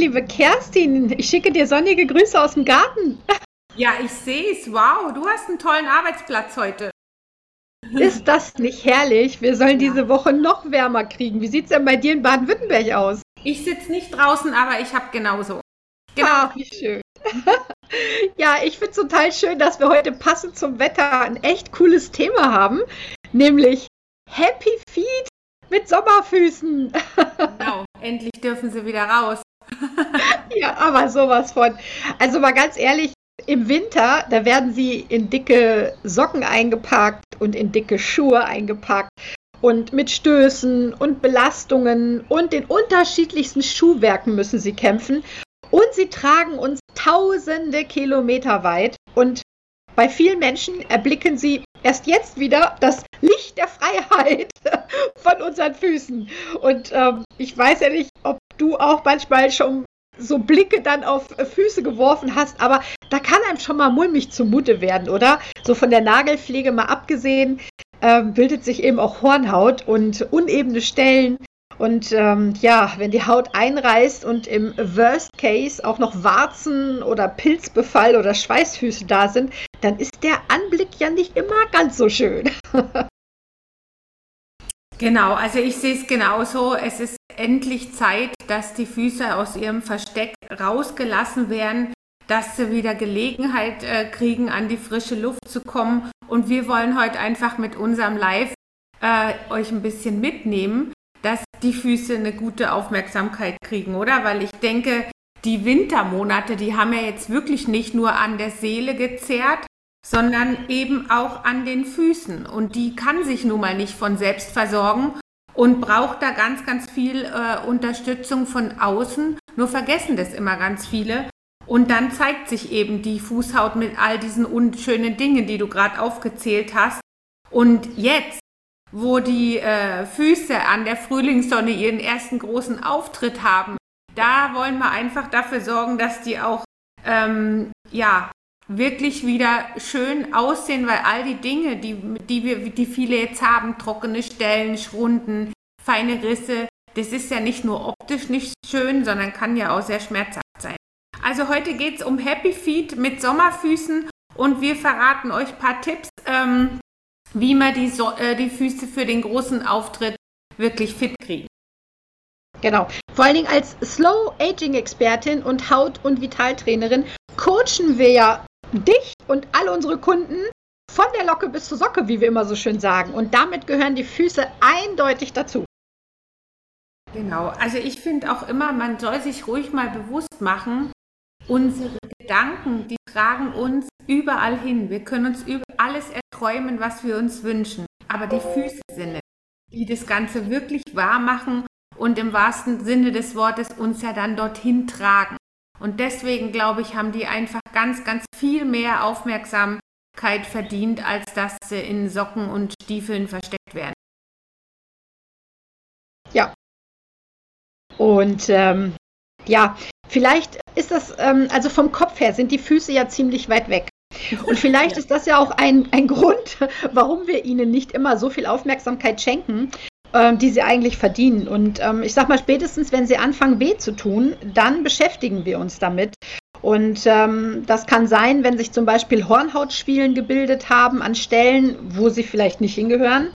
Liebe Kerstin. Ich schicke dir sonnige Grüße aus dem Garten. Ja, ich sehe es. Wow, du hast einen tollen Arbeitsplatz heute. Ist das nicht herrlich? Wir sollen diese Woche noch wärmer kriegen. Wie sieht es denn bei dir in Baden-Württemberg aus? Ich sitze nicht draußen, aber ich habe genauso. Genau. Ach, wie schön. ja, ich finde es total schön, dass wir heute passend zum Wetter ein echt cooles Thema haben, nämlich Happy Feet mit Sommerfüßen. genau, endlich dürfen sie wieder raus. Ja, aber sowas von. Also mal ganz ehrlich, im Winter, da werden sie in dicke Socken eingepackt und in dicke Schuhe eingepackt und mit Stößen und Belastungen und den unterschiedlichsten Schuhwerken müssen sie kämpfen. Und sie tragen uns tausende Kilometer weit. Und bei vielen Menschen erblicken sie erst jetzt wieder das Licht der Freiheit von unseren Füßen. Und ähm, ich weiß ja nicht, ob du auch manchmal schon so Blicke dann auf Füße geworfen hast, aber da kann einem schon mal mulmig zumute werden, oder? So von der Nagelpflege mal abgesehen, äh, bildet sich eben auch Hornhaut und unebene Stellen. Und ähm, ja, wenn die Haut einreißt und im Worst Case auch noch Warzen oder Pilzbefall oder Schweißfüße da sind, dann ist der Anblick ja nicht immer ganz so schön. genau, also ich sehe es genauso. Es ist endlich Zeit, dass die Füße aus ihrem Versteck rausgelassen werden, dass sie wieder Gelegenheit äh, kriegen, an die frische Luft zu kommen. Und wir wollen heute einfach mit unserem Live äh, euch ein bisschen mitnehmen, dass die Füße eine gute Aufmerksamkeit kriegen, oder? Weil ich denke, die Wintermonate, die haben ja jetzt wirklich nicht nur an der Seele gezerrt, sondern eben auch an den Füßen. Und die kann sich nun mal nicht von selbst versorgen und braucht da ganz, ganz viel äh, Unterstützung von außen. Nur vergessen das immer ganz viele. Und dann zeigt sich eben die Fußhaut mit all diesen unschönen Dingen, die du gerade aufgezählt hast. Und jetzt, wo die äh, Füße an der Frühlingssonne ihren ersten großen Auftritt haben, da wollen wir einfach dafür sorgen, dass die auch ähm, ja, wirklich wieder schön aussehen, weil all die Dinge, die, die, wir, die viele jetzt haben, trockene Stellen, Schrunden, feine Risse, das ist ja nicht nur optisch nicht schön, sondern kann ja auch sehr schmerzhaft sein. Also heute geht es um Happy Feet mit Sommerfüßen und wir verraten euch ein paar Tipps, ähm, wie man die, so äh, die Füße für den großen Auftritt wirklich fit kriegt. Genau. Vor allen Dingen als Slow Aging Expertin und Haut- und Vitaltrainerin coachen wir ja dich und alle unsere Kunden von der Locke bis zur Socke, wie wir immer so schön sagen. Und damit gehören die Füße eindeutig dazu. Genau, also ich finde auch immer, man soll sich ruhig mal bewusst machen, unsere Gedanken, die tragen uns überall hin. Wir können uns über alles erträumen, was wir uns wünschen. Aber die Füße sind es, die das Ganze wirklich wahr machen und im wahrsten Sinne des Wortes uns ja dann dorthin tragen. Und deswegen, glaube ich, haben die einfach ganz, ganz viel mehr Aufmerksamkeit verdient, als dass sie in Socken und Stiefeln versteckt werden. Ja. Und ähm, ja, vielleicht ist das, ähm, also vom Kopf her sind die Füße ja ziemlich weit weg. Und vielleicht ist das ja auch ein, ein Grund, warum wir ihnen nicht immer so viel Aufmerksamkeit schenken, die sie eigentlich verdienen. Und ähm, ich sag mal, spätestens wenn sie anfangen, weh zu tun, dann beschäftigen wir uns damit. Und ähm, das kann sein, wenn sich zum Beispiel Hornhautschwielen gebildet haben an Stellen, wo sie vielleicht nicht hingehören.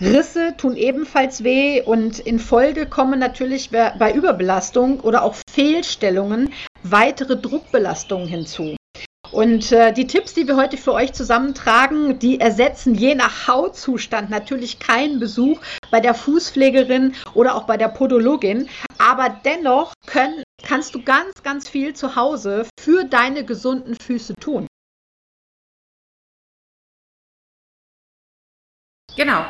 Risse tun ebenfalls weh und in Folge kommen natürlich bei Überbelastung oder auch Fehlstellungen weitere Druckbelastungen hinzu. Und äh, die Tipps, die wir heute für euch zusammentragen, die ersetzen je nach Hautzustand natürlich keinen Besuch bei der Fußpflegerin oder auch bei der Podologin. Aber dennoch können, kannst du ganz, ganz viel zu Hause für deine gesunden Füße tun. Genau.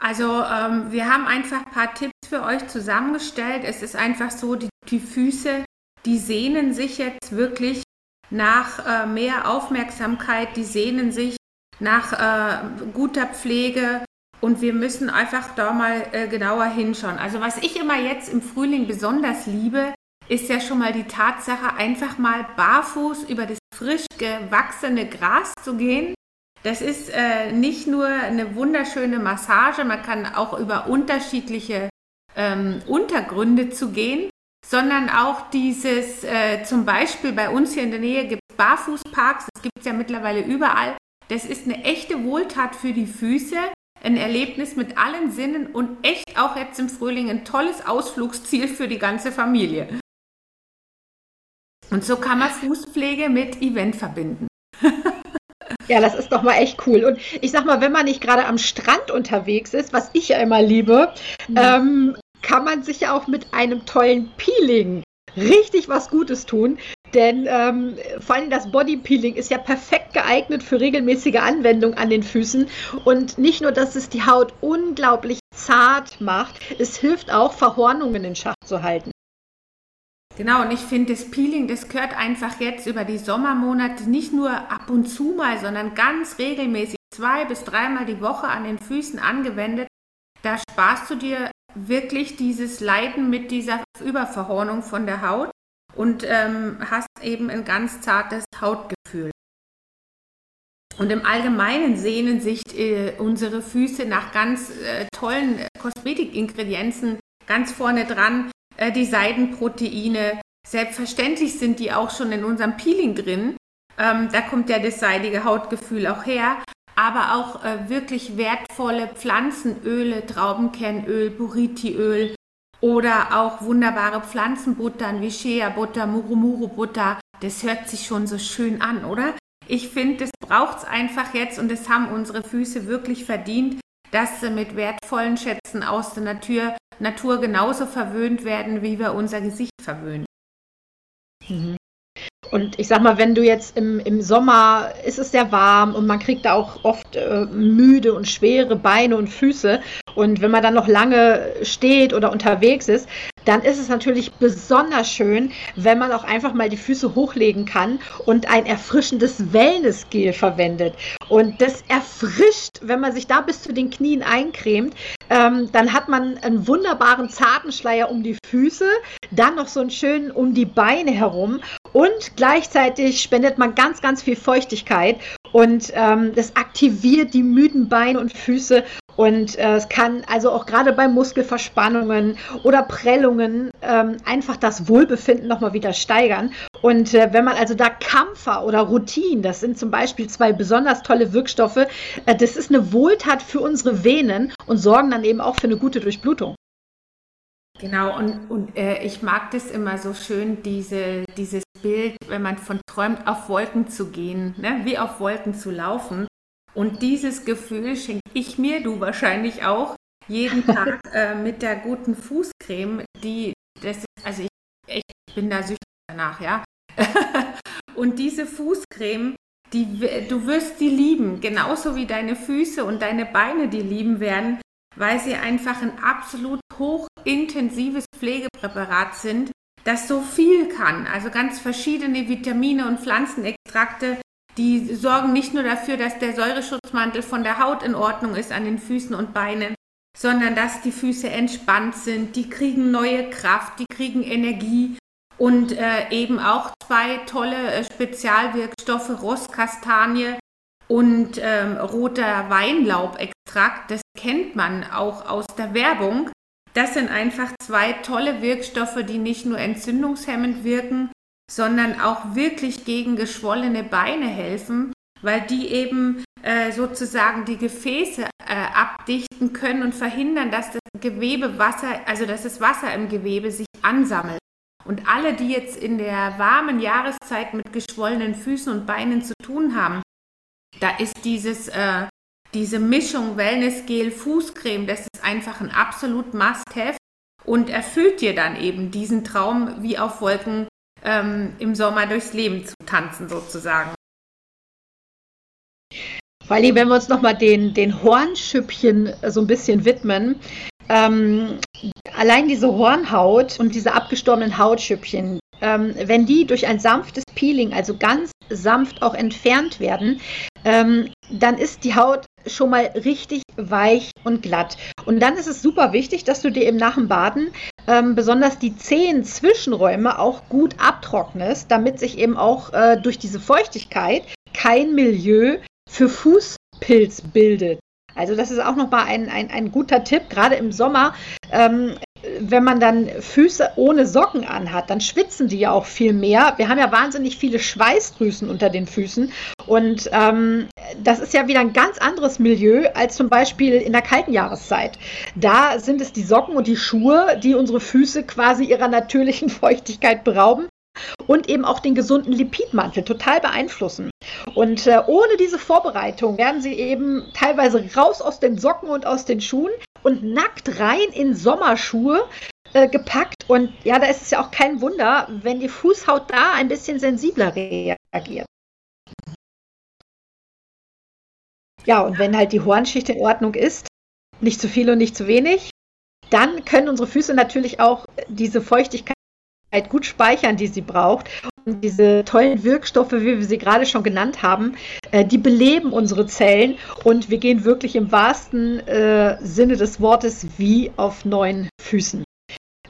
Also ähm, wir haben einfach ein paar Tipps für euch zusammengestellt. Es ist einfach so, die, die Füße, die sehnen sich jetzt wirklich nach äh, mehr Aufmerksamkeit, die sehnen sich nach äh, guter Pflege und wir müssen einfach da mal äh, genauer hinschauen. Also was ich immer jetzt im Frühling besonders liebe, ist ja schon mal die Tatsache, einfach mal barfuß über das frisch gewachsene Gras zu gehen. Das ist äh, nicht nur eine wunderschöne Massage, man kann auch über unterschiedliche ähm, Untergründe zu gehen. Sondern auch dieses, äh, zum Beispiel bei uns hier in der Nähe gibt es Barfußparks, das gibt es ja mittlerweile überall. Das ist eine echte Wohltat für die Füße, ein Erlebnis mit allen Sinnen und echt auch jetzt im Frühling ein tolles Ausflugsziel für die ganze Familie. Und so kann man Fußpflege mit Event verbinden. Ja, das ist doch mal echt cool. Und ich sag mal, wenn man nicht gerade am Strand unterwegs ist, was ich ja immer liebe, mhm. ähm, kann man sich ja auch mit einem tollen Peeling richtig was Gutes tun. Denn ähm, vor allem das Bodypeeling ist ja perfekt geeignet für regelmäßige Anwendung an den Füßen. Und nicht nur, dass es die Haut unglaublich zart macht, es hilft auch, Verhornungen in Schach zu halten. Genau, und ich finde, das Peeling, das gehört einfach jetzt über die Sommermonate nicht nur ab und zu mal, sondern ganz regelmäßig zwei bis dreimal die Woche an den Füßen angewendet. Da sparst du dir wirklich dieses Leiden mit dieser Überverhornung von der Haut und ähm, hast eben ein ganz zartes Hautgefühl. Und im Allgemeinen sehnen sich äh, unsere Füße nach ganz äh, tollen Kosmetikingredienzen ganz vorne dran äh, die Seidenproteine. Selbstverständlich sind die auch schon in unserem Peeling drin. Ähm, da kommt ja das seidige Hautgefühl auch her. Aber auch äh, wirklich wertvolle Pflanzenöle, Traubenkernöl, Buritiöl oder auch wunderbare Pflanzenbuttern wie Shea-Butter, Murumuru-Butter. Das hört sich schon so schön an, oder? Ich finde, das braucht es einfach jetzt und das haben unsere Füße wirklich verdient, dass sie mit wertvollen Schätzen aus der Natur Natur genauso verwöhnt werden, wie wir unser Gesicht verwöhnen. Mhm. Und ich sag mal, wenn du jetzt im, im Sommer ist es sehr warm und man kriegt da auch oft äh, müde und schwere Beine und Füße. Und wenn man dann noch lange steht oder unterwegs ist, dann ist es natürlich besonders schön, wenn man auch einfach mal die Füße hochlegen kann und ein erfrischendes Wellnessgel verwendet. Und das erfrischt, wenn man sich da bis zu den Knien eincremt, ähm, dann hat man einen wunderbaren zarten Schleier um die Füße, dann noch so einen schönen um die Beine herum und gleichzeitig spendet man ganz, ganz viel Feuchtigkeit und ähm, das aktiviert die müden Beine und Füße und äh, es kann also auch gerade bei Muskelverspannungen oder Prellungen ähm, einfach das Wohlbefinden nochmal wieder steigern. Und äh, wenn man also da Kampfer oder Routine, das sind zum Beispiel zwei besonders tolle Wirkstoffe, äh, das ist eine Wohltat für unsere Venen und sorgen dann eben auch für eine gute Durchblutung. Genau, und, und äh, ich mag das immer so schön, diese, dieses Bild, wenn man von träumt, auf Wolken zu gehen, ne? wie auf Wolken zu laufen. Und dieses Gefühl schenke ich mir, du wahrscheinlich auch, jeden Tag äh, mit der guten Fußcreme, die, das ist, also ich, ich bin da süchtig danach, ja. und diese Fußcreme, die, du wirst die lieben, genauso wie deine Füße und deine Beine die lieben werden, weil sie einfach ein absolut hochintensives Pflegepräparat sind, das so viel kann. Also ganz verschiedene Vitamine und Pflanzenextrakte, die sorgen nicht nur dafür, dass der Säureschutzmantel von der Haut in Ordnung ist an den Füßen und Beinen, sondern dass die Füße entspannt sind, die kriegen neue Kraft, die kriegen Energie und äh, eben auch zwei tolle äh, Spezialwirkstoffe, Rosskastanie und ähm, roter Weinlaubextrakt. Das kennt man auch aus der Werbung. Das sind einfach zwei tolle Wirkstoffe, die nicht nur entzündungshemmend wirken, sondern auch wirklich gegen geschwollene Beine helfen, weil die eben äh, sozusagen die Gefäße äh, abdichten können und verhindern, dass das Gewebe Wasser, also dass das Wasser im Gewebe sich ansammelt. Und alle, die jetzt in der warmen Jahreszeit mit geschwollenen Füßen und Beinen zu tun haben, da ist dieses, äh, diese Mischung Wellnessgel, Fußcreme, das ist einfach ein absolut Must-Have und erfüllt dir dann eben diesen Traum wie auf Wolken ähm, im Sommer durchs Leben zu tanzen sozusagen. Wally, wenn wir uns nochmal den, den Hornschüppchen so ein bisschen widmen, ähm, allein diese Hornhaut und diese abgestorbenen Hautschüppchen, ähm, wenn die durch ein sanftes Peeling, also ganz sanft auch entfernt werden, ähm, dann ist die Haut schon mal richtig weich und glatt. Und dann ist es super wichtig, dass du dir eben nach dem Baden ähm, besonders die zehn Zwischenräume auch gut abtrocknest, damit sich eben auch äh, durch diese Feuchtigkeit kein Milieu für Fußpilz bildet. Also das ist auch nochmal ein, ein, ein guter Tipp. Gerade im Sommer ähm, wenn man dann Füße ohne Socken anhat, dann schwitzen die ja auch viel mehr. Wir haben ja wahnsinnig viele Schweißdrüsen unter den Füßen. Und ähm, das ist ja wieder ein ganz anderes Milieu als zum Beispiel in der kalten Jahreszeit. Da sind es die Socken und die Schuhe, die unsere Füße quasi ihrer natürlichen Feuchtigkeit berauben und eben auch den gesunden Lipidmantel total beeinflussen. Und äh, ohne diese Vorbereitung werden sie eben teilweise raus aus den Socken und aus den Schuhen und nackt rein in Sommerschuhe äh, gepackt. Und ja, da ist es ja auch kein Wunder, wenn die Fußhaut da ein bisschen sensibler reagiert. Ja, und wenn halt die Hornschicht in Ordnung ist, nicht zu viel und nicht zu wenig, dann können unsere Füße natürlich auch diese Feuchtigkeit gut speichern, die sie braucht. Diese tollen Wirkstoffe, wie wir sie gerade schon genannt haben, äh, die beleben unsere Zellen und wir gehen wirklich im wahrsten äh, Sinne des Wortes wie auf neuen Füßen.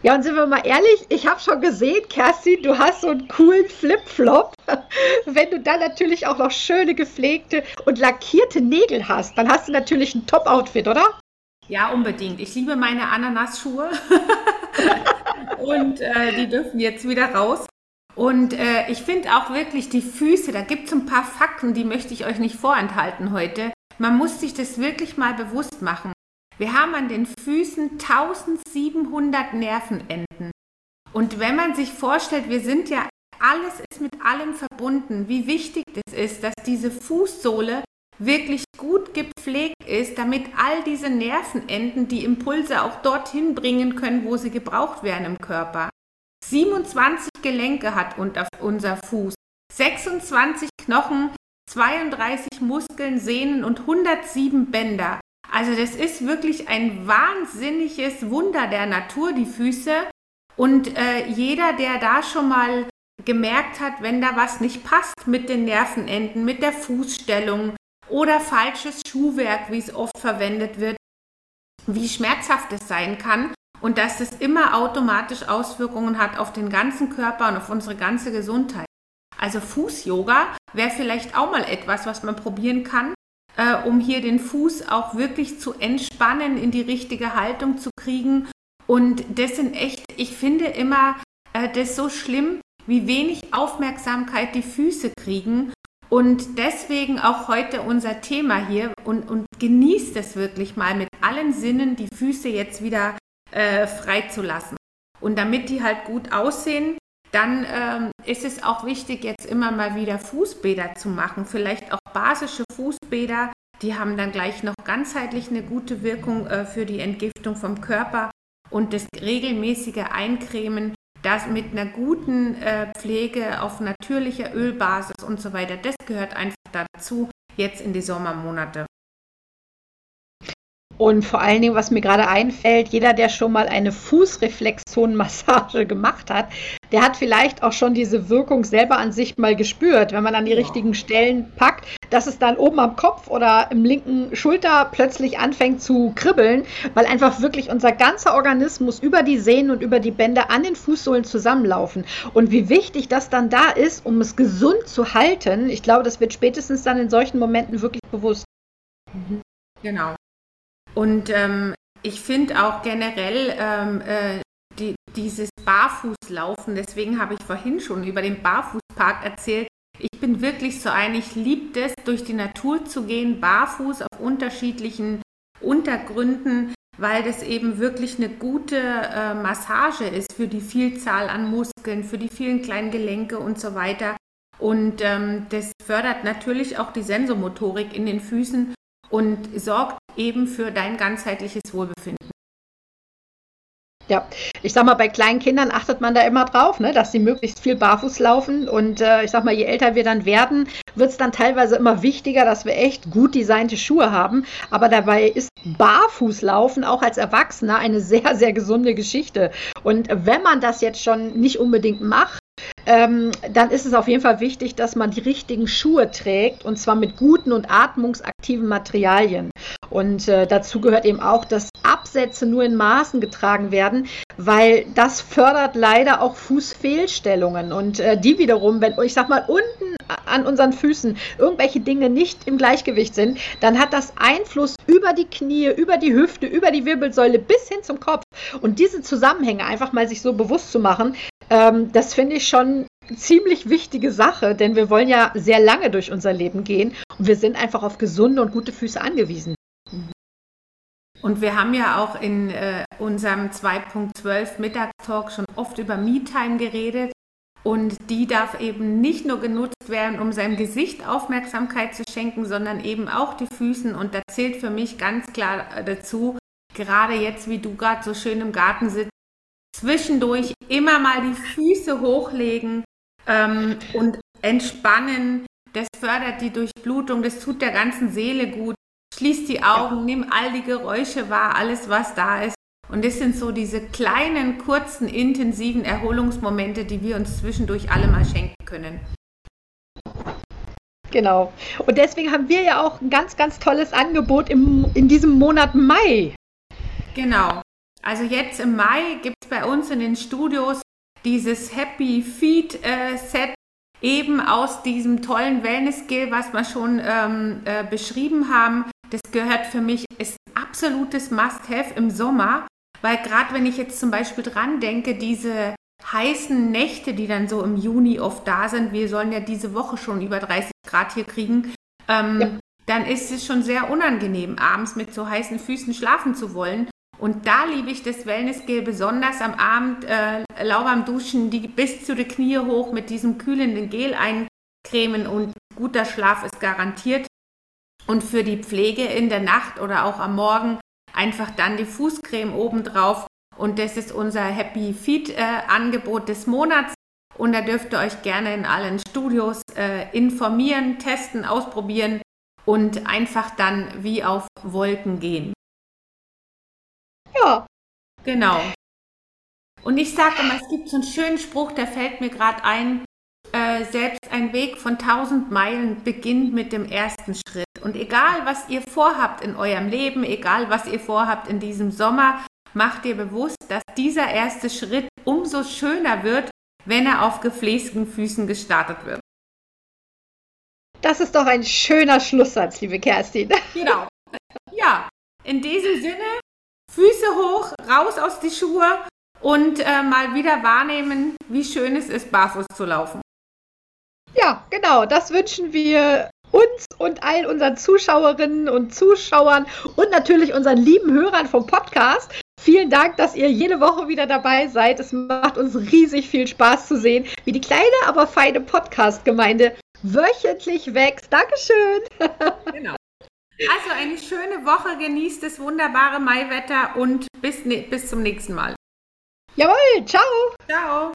Ja, und sind wir mal ehrlich, ich habe schon gesehen, Kerstin, du hast so einen coolen Flip-Flop. Wenn du dann natürlich auch noch schöne gepflegte und lackierte Nägel hast, dann hast du natürlich ein Top-Outfit, oder? Ja, unbedingt. Ich liebe meine Ananasschuhe. und äh, die dürfen jetzt wieder raus. Und äh, ich finde auch wirklich die Füße, da gibt es ein paar Fakten, die möchte ich euch nicht vorenthalten heute. Man muss sich das wirklich mal bewusst machen. Wir haben an den Füßen 1700 Nervenenden. Und wenn man sich vorstellt, wir sind ja, alles ist mit allem verbunden, wie wichtig es ist, dass diese Fußsohle wirklich gut gepflegt ist, damit all diese Nervenenden die Impulse auch dorthin bringen können, wo sie gebraucht werden im Körper. 27 Gelenke hat unser Fuß, 26 Knochen, 32 Muskeln, Sehnen und 107 Bänder. Also das ist wirklich ein wahnsinniges Wunder der Natur, die Füße. Und äh, jeder, der da schon mal gemerkt hat, wenn da was nicht passt mit den Nervenenden, mit der Fußstellung, oder falsches Schuhwerk, wie es oft verwendet wird, wie schmerzhaft es sein kann und dass es immer automatisch Auswirkungen hat auf den ganzen Körper und auf unsere ganze Gesundheit. Also Fuß-Yoga wäre vielleicht auch mal etwas, was man probieren kann, äh, um hier den Fuß auch wirklich zu entspannen, in die richtige Haltung zu kriegen. Und das sind echt, ich finde immer äh, das so schlimm, wie wenig Aufmerksamkeit die Füße kriegen und deswegen auch heute unser Thema hier und, und genießt es wirklich mal mit allen Sinnen, die Füße jetzt wieder äh, freizulassen. Und damit die halt gut aussehen, dann ähm, ist es auch wichtig, jetzt immer mal wieder Fußbäder zu machen. Vielleicht auch basische Fußbäder. Die haben dann gleich noch ganzheitlich eine gute Wirkung äh, für die Entgiftung vom Körper. Und das regelmäßige Eincremen das mit einer guten äh, Pflege auf natürlicher Ölbasis und so weiter, das gehört einfach dazu, jetzt in die Sommermonate. Und vor allen Dingen, was mir gerade einfällt, jeder, der schon mal eine Fußreflexionmassage gemacht hat, der hat vielleicht auch schon diese Wirkung selber an sich mal gespürt, wenn man an die richtigen Stellen packt, dass es dann oben am Kopf oder im linken Schulter plötzlich anfängt zu kribbeln, weil einfach wirklich unser ganzer Organismus über die Sehnen und über die Bänder an den Fußsohlen zusammenlaufen. Und wie wichtig das dann da ist, um es gesund zu halten, ich glaube, das wird spätestens dann in solchen Momenten wirklich bewusst. Mhm. Genau. Und ähm, ich finde auch generell ähm, äh, die, dieses Barfußlaufen, deswegen habe ich vorhin schon über den Barfußpark erzählt. Ich bin wirklich so ein, ich liebe es, durch die Natur zu gehen, barfuß auf unterschiedlichen Untergründen, weil das eben wirklich eine gute äh, Massage ist für die Vielzahl an Muskeln, für die vielen kleinen Gelenke und so weiter. Und ähm, das fördert natürlich auch die Sensomotorik in den Füßen und sorgt eben für dein ganzheitliches Wohlbefinden. Ja, ich sag mal, bei kleinen Kindern achtet man da immer drauf, ne, dass sie möglichst viel barfuß laufen. Und äh, ich sag mal, je älter wir dann werden, wird es dann teilweise immer wichtiger, dass wir echt gut designte Schuhe haben. Aber dabei ist Barfußlaufen auch als Erwachsener eine sehr, sehr gesunde Geschichte. Und wenn man das jetzt schon nicht unbedingt macht, ähm, dann ist es auf jeden Fall wichtig, dass man die richtigen Schuhe trägt und zwar mit guten und atmungsaktiven Materialien. Und äh, dazu gehört eben auch, dass Absätze nur in Maßen getragen werden, weil das fördert leider auch Fußfehlstellungen. Und äh, die wiederum, wenn, ich sag mal, unten an unseren Füßen irgendwelche Dinge nicht im Gleichgewicht sind, dann hat das Einfluss über die Knie, über die Hüfte, über die Wirbelsäule bis hin zum Kopf. Und diese Zusammenhänge einfach mal sich so bewusst zu machen, ähm, das finde ich schon ziemlich wichtige Sache, denn wir wollen ja sehr lange durch unser Leben gehen und wir sind einfach auf gesunde und gute Füße angewiesen. Und wir haben ja auch in äh, unserem 2.12 Mittagstalk schon oft über Me-Time geredet. Und die darf eben nicht nur genutzt werden, um seinem Gesicht Aufmerksamkeit zu schenken, sondern eben auch die Füßen. Und da zählt für mich ganz klar äh, dazu, gerade jetzt, wie du gerade so schön im Garten sitzt, zwischendurch immer mal die Füße hochlegen ähm, und entspannen. Das fördert die Durchblutung, das tut der ganzen Seele gut. Schließ die Augen, nimm all die Geräusche wahr, alles, was da ist. Und das sind so diese kleinen, kurzen, intensiven Erholungsmomente, die wir uns zwischendurch alle mal schenken können. Genau. Und deswegen haben wir ja auch ein ganz, ganz tolles Angebot im, in diesem Monat Mai. Genau. Also jetzt im Mai gibt es bei uns in den Studios dieses Happy Feet äh, Set eben aus diesem tollen Wellness-Skill, was wir schon ähm, äh, beschrieben haben. Das gehört für mich, ist absolutes Must-Have im Sommer, weil gerade wenn ich jetzt zum Beispiel dran denke, diese heißen Nächte, die dann so im Juni oft da sind, wir sollen ja diese Woche schon über 30 Grad hier kriegen, ähm, ja. dann ist es schon sehr unangenehm, abends mit so heißen Füßen schlafen zu wollen. Und da liebe ich das Wellnessgel besonders am Abend, äh, lauwarm duschen, die bis zu den Knie hoch mit diesem kühlenden Gel eincremen und guter Schlaf ist garantiert. Und für die Pflege in der Nacht oder auch am Morgen einfach dann die Fußcreme obendrauf. Und das ist unser Happy Feet äh, Angebot des Monats. Und da dürft ihr euch gerne in allen Studios äh, informieren, testen, ausprobieren und einfach dann wie auf Wolken gehen. Ja. Genau. Und ich sage immer, es gibt so einen schönen Spruch, der fällt mir gerade ein. Äh, selbst ein Weg von tausend Meilen beginnt mit dem ersten Schritt. Und egal, was ihr vorhabt in eurem Leben, egal, was ihr vorhabt in diesem Sommer, macht ihr bewusst, dass dieser erste Schritt umso schöner wird, wenn er auf gefläßten Füßen gestartet wird. Das ist doch ein schöner Schlusssatz, liebe Kerstin. Genau. Ja, in diesem Sinne, Füße hoch, raus aus die Schuhe und äh, mal wieder wahrnehmen, wie schön es ist, barfuß zu laufen. Ja, genau, das wünschen wir uns und all unseren Zuschauerinnen und Zuschauern und natürlich unseren lieben Hörern vom Podcast. Vielen Dank, dass ihr jede Woche wieder dabei seid. Es macht uns riesig viel Spaß zu sehen, wie die kleine, aber feine Podcast-Gemeinde wöchentlich wächst. Dankeschön. Genau. Also eine schöne Woche, genießt das wunderbare Maiwetter und bis, bis zum nächsten Mal. Jawohl, ciao. Ciao.